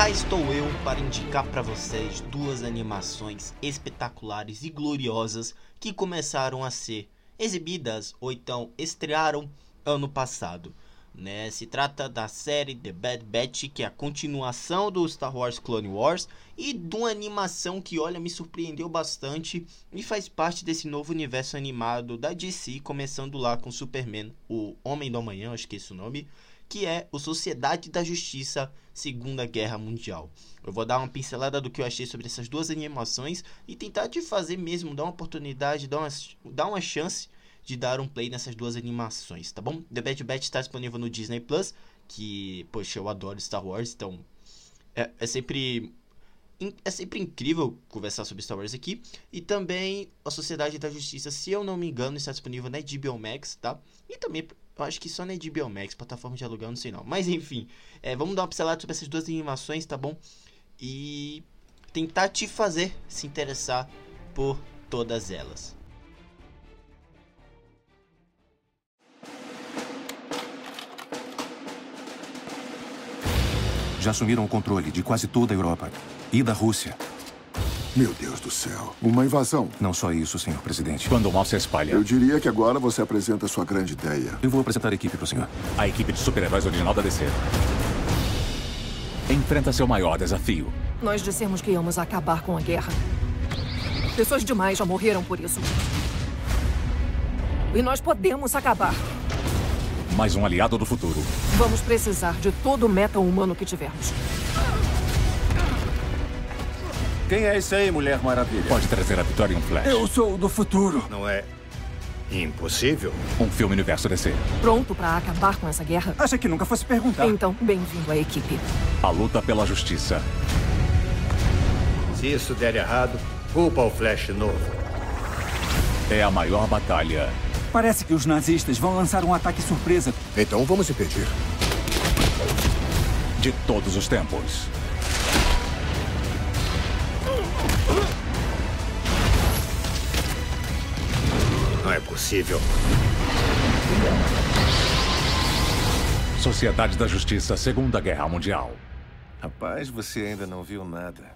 cá estou eu para indicar para vocês duas animações espetaculares e gloriosas que começaram a ser exibidas ou então estrearam ano passado. Né? Se trata da série The Bad Batch, que é a continuação do Star Wars Clone Wars, e de uma animação que, olha, me surpreendeu bastante e faz parte desse novo universo animado da DC, começando lá com Superman, o Homem do Amanhã, acho que é esse o nome, que é o Sociedade da Justiça Segunda Guerra Mundial. Eu vou dar uma pincelada do que eu achei sobre essas duas animações e tentar te fazer mesmo, dar uma oportunidade, dar uma, dar uma chance de dar um play nessas duas animações, tá bom? The Bad Batch está disponível no Disney Plus, que, poxa, eu adoro Star Wars, então é, é sempre é sempre incrível conversar sobre Star Wars aqui. E também a Sociedade da Justiça, se eu não me engano, está disponível na HBO Max, tá? E também acho que só na HBO Max, plataforma de aluguel, não sei não. Mas enfim, é, vamos dar uma pincelada sobre essas duas animações, tá bom? E tentar te fazer se interessar por todas elas. Já assumiram o controle de quase toda a Europa e da Rússia. Meu Deus do céu. Uma invasão. Não só isso, senhor presidente. Quando o mal se espalha. Eu diria que agora você apresenta sua grande ideia. Eu vou apresentar a equipe para o senhor. A equipe de super-heróis original da DC. Enfrenta seu maior desafio. Nós dissemos que íamos acabar com a guerra. Pessoas demais já morreram por isso. E nós podemos acabar. Mais um aliado do futuro. Vamos precisar de todo o meta humano que tivermos. Quem é esse aí, Mulher Maravilha? Pode trazer a vitória em um flash. Eu sou do futuro. Não é impossível? Um filme universo DC. Pronto para acabar com essa guerra? Acha que nunca fosse perguntar? Então, bem-vindo à equipe. A luta pela justiça. Se isso der errado, culpa o Flash novo. É a maior batalha. Parece que os nazistas vão lançar um ataque surpresa. Então vamos impedir. De todos os tempos. Possível. Sociedade da Justiça, Segunda Guerra Mundial. Rapaz, você ainda não viu nada.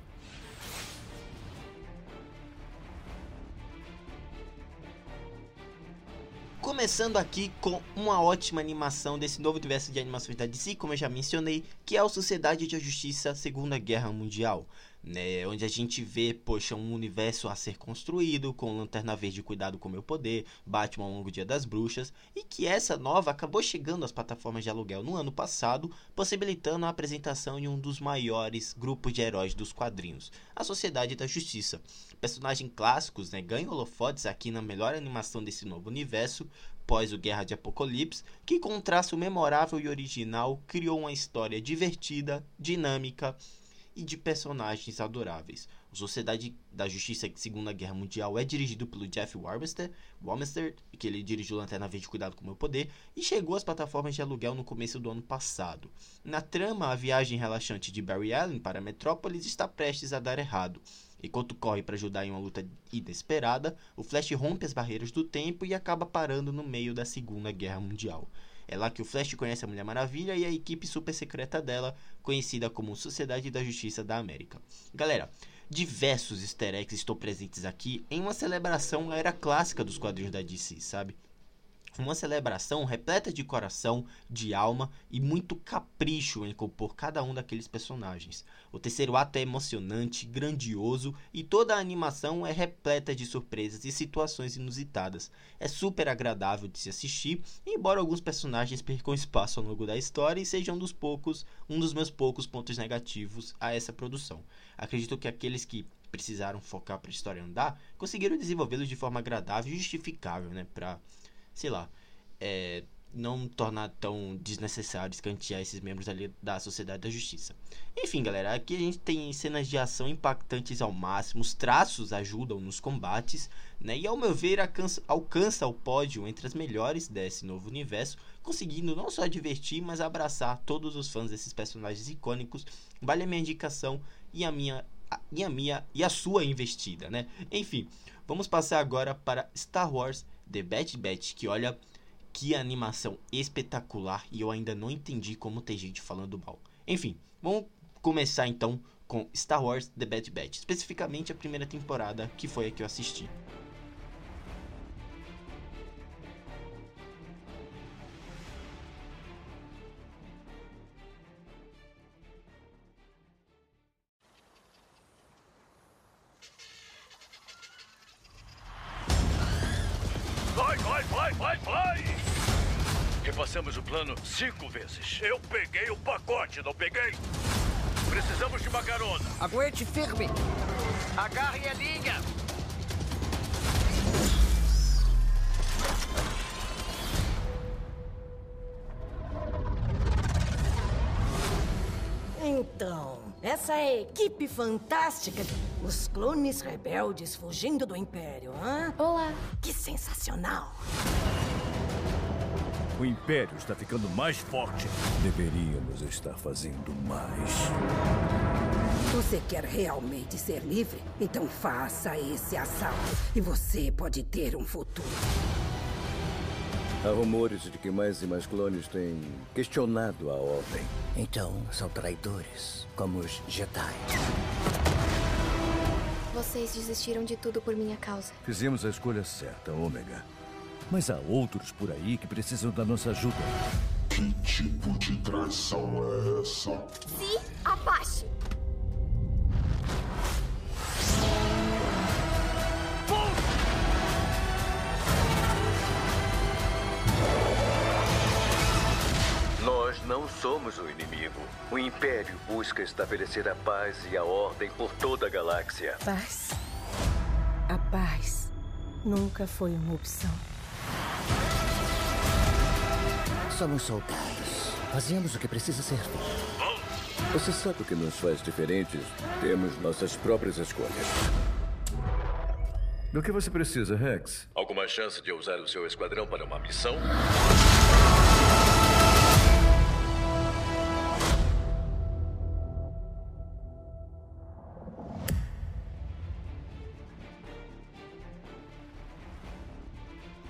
Começando aqui com uma ótima animação desse novo universo de animações da DC, como eu já mencionei, que é o Sociedade da Justiça Segunda Guerra Mundial né, onde a gente vê, poxa, um universo a ser construído com Lanterna Verde Cuidado com Meu Poder, Batman Longo Dia das Bruxas, e que essa nova acabou chegando às plataformas de aluguel no ano passado, possibilitando a apresentação de um dos maiores grupos de heróis dos quadrinhos, a Sociedade da Justiça. Personagens clássicos né, ganham holofotes aqui na melhor animação desse novo universo, pós o Guerra de Apocalipse, que com um traço memorável e original criou uma história divertida, dinâmica e de personagens adoráveis. O Sociedade da Justiça Segunda Guerra Mundial é dirigido pelo Jeff Warmester, que ele dirigiu Lanterna Verde Cuidado com o Meu Poder, e chegou às plataformas de aluguel no começo do ano passado. Na trama, a viagem relaxante de Barry Allen para Metrópolis está prestes a dar errado. Enquanto corre para ajudar em uma luta inesperada, o Flash rompe as barreiras do tempo e acaba parando no meio da Segunda Guerra Mundial. É lá que o Flash conhece a Mulher Maravilha e a equipe super secreta dela, conhecida como Sociedade da Justiça da América. Galera, diversos easter eggs estão presentes aqui em uma celebração à era clássica dos quadrinhos da DC, sabe? Uma celebração repleta de coração, de alma e muito capricho em compor cada um daqueles personagens. O terceiro ato é emocionante, grandioso e toda a animação é repleta de surpresas e situações inusitadas. É super agradável de se assistir, embora alguns personagens percam espaço ao longo da história e sejam um dos poucos, um dos meus poucos pontos negativos a essa produção. Acredito que aqueles que precisaram focar para a história andar conseguiram desenvolvê-los de forma agradável e justificável, né, para sei lá, é, não tornar tão desnecessário escantear esses membros ali da Sociedade da Justiça. Enfim, galera, aqui a gente tem cenas de ação impactantes ao máximo, os traços ajudam nos combates, né? E ao meu ver, alcança, alcança o pódio entre as melhores desse novo universo, conseguindo não só divertir, mas abraçar todos os fãs desses personagens icônicos. Vale a minha indicação e a minha e a minha e a sua investida, né? Enfim, vamos passar agora para Star Wars The Bad Batch, que olha que animação espetacular e eu ainda não entendi como tem gente falando mal. Enfim, vamos começar então com Star Wars The Bad Batch, especificamente a primeira temporada, que foi a que eu assisti. Repassamos o plano cinco vezes. Eu peguei o pacote, não peguei? Precisamos de uma carona. Aguente firme. Agarre a linha. Então, essa é a equipe fantástica. Os clones rebeldes fugindo do Império, hã? Olá. Que sensacional. O Império está ficando mais forte. Deveríamos estar fazendo mais. Você quer realmente ser livre? Então faça esse assalto e você pode ter um futuro. Há rumores de que mais e mais clones têm questionado a ordem. Então, são traidores, como os Jedi. Vocês desistiram de tudo por minha causa. Fizemos a escolha certa, Ômega. Mas há outros por aí que precisam da nossa ajuda. Que tipo de traição é essa? Se abaixe! Nós não somos o inimigo. O Império busca estabelecer a paz e a ordem por toda a galáxia. Paz. A paz nunca foi uma opção. Somos soldados. Fazemos o que precisa ser feito. Você sabe o que nos faz diferentes? Temos nossas próprias escolhas. Do que você precisa, Rex? Alguma chance de usar o seu esquadrão para uma missão?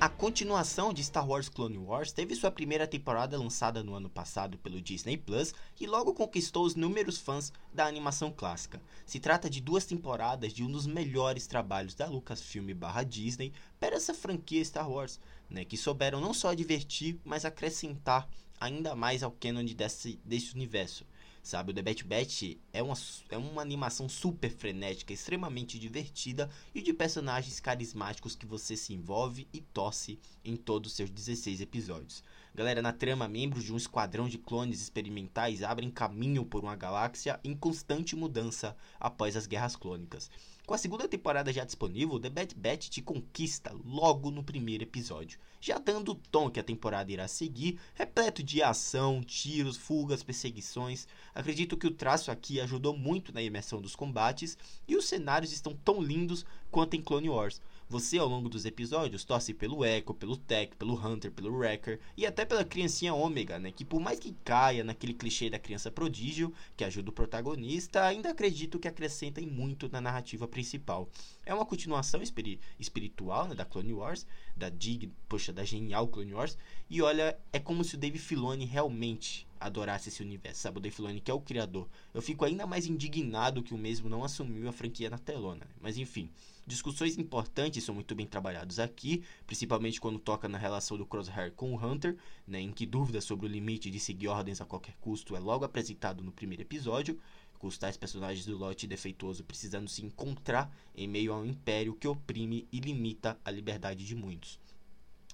A continuação de Star Wars Clone Wars teve sua primeira temporada lançada no ano passado pelo Disney Plus e logo conquistou os números fãs da animação clássica. Se trata de duas temporadas de um dos melhores trabalhos da Lucasfilm barra Disney para essa franquia Star Wars, né, que souberam não só divertir, mas acrescentar ainda mais ao canon desse, desse universo. Sabe, o The Bad Batch é uma, é uma animação super frenética, extremamente divertida e de personagens carismáticos que você se envolve e torce em todos os seus 16 episódios. Galera, na trama, membros de um esquadrão de clones experimentais abrem caminho por uma galáxia em constante mudança após as guerras clônicas. Com a segunda temporada já disponível, The Bad Batch te conquista logo no primeiro episódio, já dando o tom que a temporada irá seguir, repleto de ação, tiros, fugas, perseguições. Acredito que o traço aqui ajudou muito na imersão dos combates e os cenários estão tão lindos quanto em Clone Wars. Você, ao longo dos episódios, torce pelo Echo, pelo Tech, pelo Hunter, pelo Wrecker e até pela criancinha Ômega, né? Que por mais que caia naquele clichê da criança prodígio, que ajuda o protagonista, ainda acredito que acrescentem muito na narrativa principal. É uma continuação espiri espiritual né, da Clone Wars, da Dig, poxa, da genial Clone Wars. E olha, é como se o Dave Filoni realmente adorasse esse universo, sabe? O Dave Filoni que é o criador. Eu fico ainda mais indignado que o mesmo não assumiu a franquia na telona. Né? Mas enfim, discussões importantes são muito bem trabalhados aqui, principalmente quando toca na relação do Crosshair com o Hunter, né, em que dúvidas sobre o limite de seguir ordens a qualquer custo é logo apresentado no primeiro episódio, os tais personagens do lote defeituoso precisando se encontrar em meio a um império que oprime e limita a liberdade de muitos.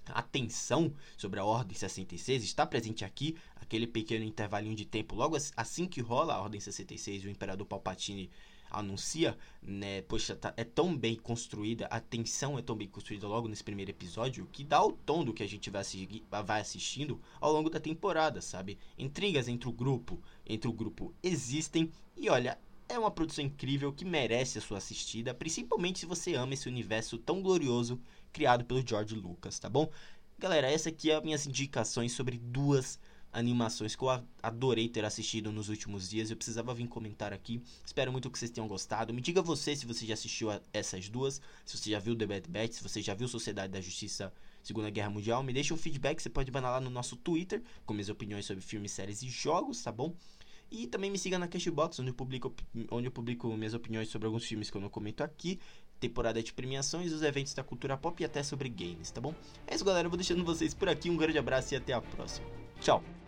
A tensão sobre a Ordem 66 está presente aqui, aquele pequeno intervalinho de tempo logo assim que rola a Ordem 66 e o Imperador Palpatine anuncia, né? Poxa, tá, é tão bem construída, a tensão é tão bem construída logo nesse primeiro episódio que dá o tom do que a gente vai, assistir, vai assistindo ao longo da temporada, sabe? Intrigas entre o grupo, entre o grupo existem e olha, é uma produção incrível que merece a sua assistida, principalmente se você ama esse universo tão glorioso criado pelo George Lucas, tá bom? Galera, essa aqui é as minhas indicações sobre duas animações que eu adorei ter assistido nos últimos dias. Eu precisava vir comentar aqui. Espero muito que vocês tenham gostado. Me diga você se você já assistiu essas duas, se você já viu The Bad Batch, se você já viu Sociedade da Justiça Segunda Guerra Mundial. Me deixa um feedback, você pode mandar lá no nosso Twitter com minhas opiniões sobre filmes, séries e jogos, tá bom? E também me siga na Cashbox, onde eu publico, onde eu publico minhas opiniões sobre alguns filmes que eu não comento aqui, temporada de premiações, os eventos da cultura pop e até sobre games, tá bom? É isso, galera. Eu vou deixando vocês por aqui. Um grande abraço e até a próxima. Tchau!